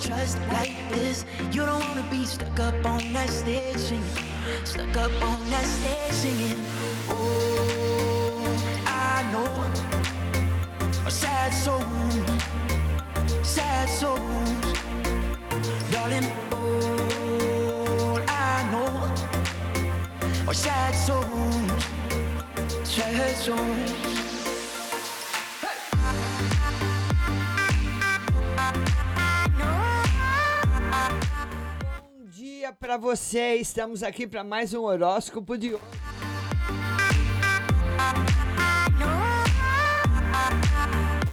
trust like this. You don't wanna be stuck up on that stage singing, stuck up on that stage singing. Oh, I know a sad soul, sad souls, darling. All I know are sad souls, sad souls. Dia para você. Estamos aqui para mais um horóscopo de hoje.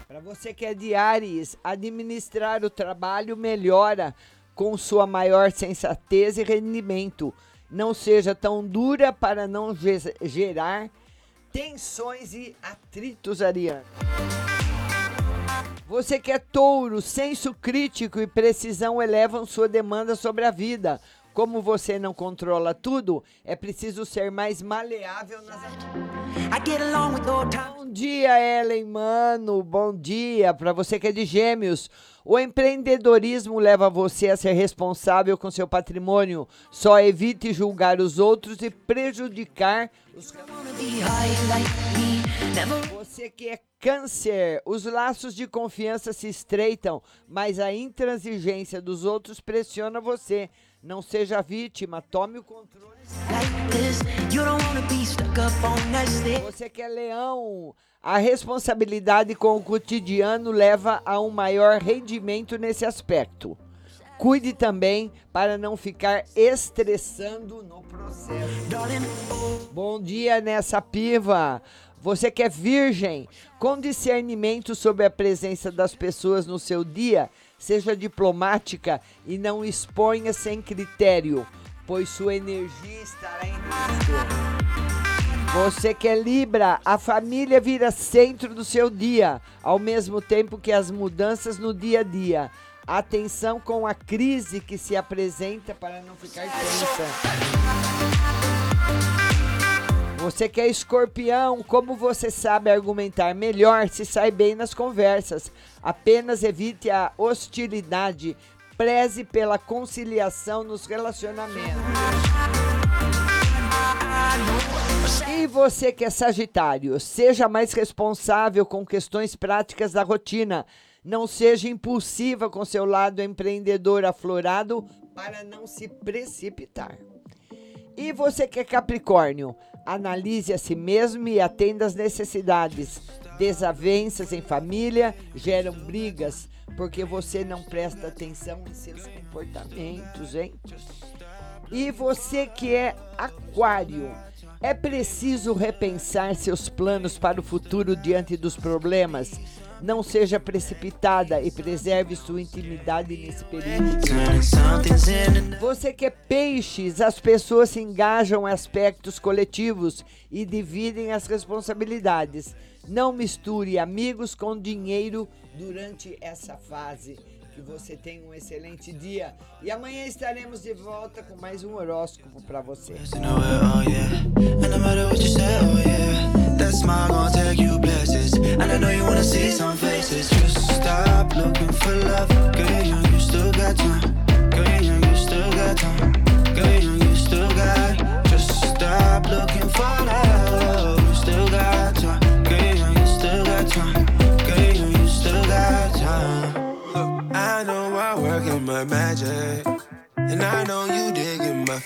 Para você que é de Ares, administrar o trabalho melhora com sua maior sensatez e rendimento. Não seja tão dura para não ge- gerar tensões e atritos, Ariano. Você que é touro, senso crítico e precisão elevam sua demanda sobre a vida. Como você não controla tudo, é preciso ser mais maleável nas. Bom dia, Ellen, mano. Bom dia para você que é de Gêmeos. O empreendedorismo leva você a ser responsável com seu patrimônio. Só evite julgar os outros e prejudicar os Você que é câncer, os laços de confiança se estreitam, mas a intransigência dos outros pressiona você. Não seja vítima, tome o controle. Você que é leão, a responsabilidade com o cotidiano leva a um maior rendimento nesse aspecto. Cuide também para não ficar estressando no processo. Darling, Bom dia nessa piva. Você que é virgem, com discernimento sobre a presença das pessoas no seu dia, seja diplomática e não exponha sem critério, pois sua energia estará em risco. Você que é Libra, a família vira centro do seu dia, ao mesmo tempo que as mudanças no dia a dia. Atenção com a crise que se apresenta para não ficar tensa. Você que é escorpião, como você sabe argumentar melhor, se sai bem nas conversas. Apenas evite a hostilidade, preze pela conciliação nos relacionamentos. E você que é Sagitário, seja mais responsável com questões práticas da rotina. Não seja impulsiva com seu lado empreendedor aflorado para não se precipitar. E você que é Capricórnio, analise a si mesmo e atenda às necessidades. Desavenças em família geram brigas porque você não presta atenção em seus comportamentos, hein? E você que é Aquário, é preciso repensar seus planos para o futuro diante dos problemas. Não seja precipitada e preserve sua intimidade nesse período. Você que é peixes, as pessoas se engajam em aspectos coletivos e dividem as responsabilidades. Não misture amigos com dinheiro durante essa fase. Que você tenha um excelente dia. E amanhã estaremos de volta com mais um horóscopo para você. to doing magic. And I know you digging my face.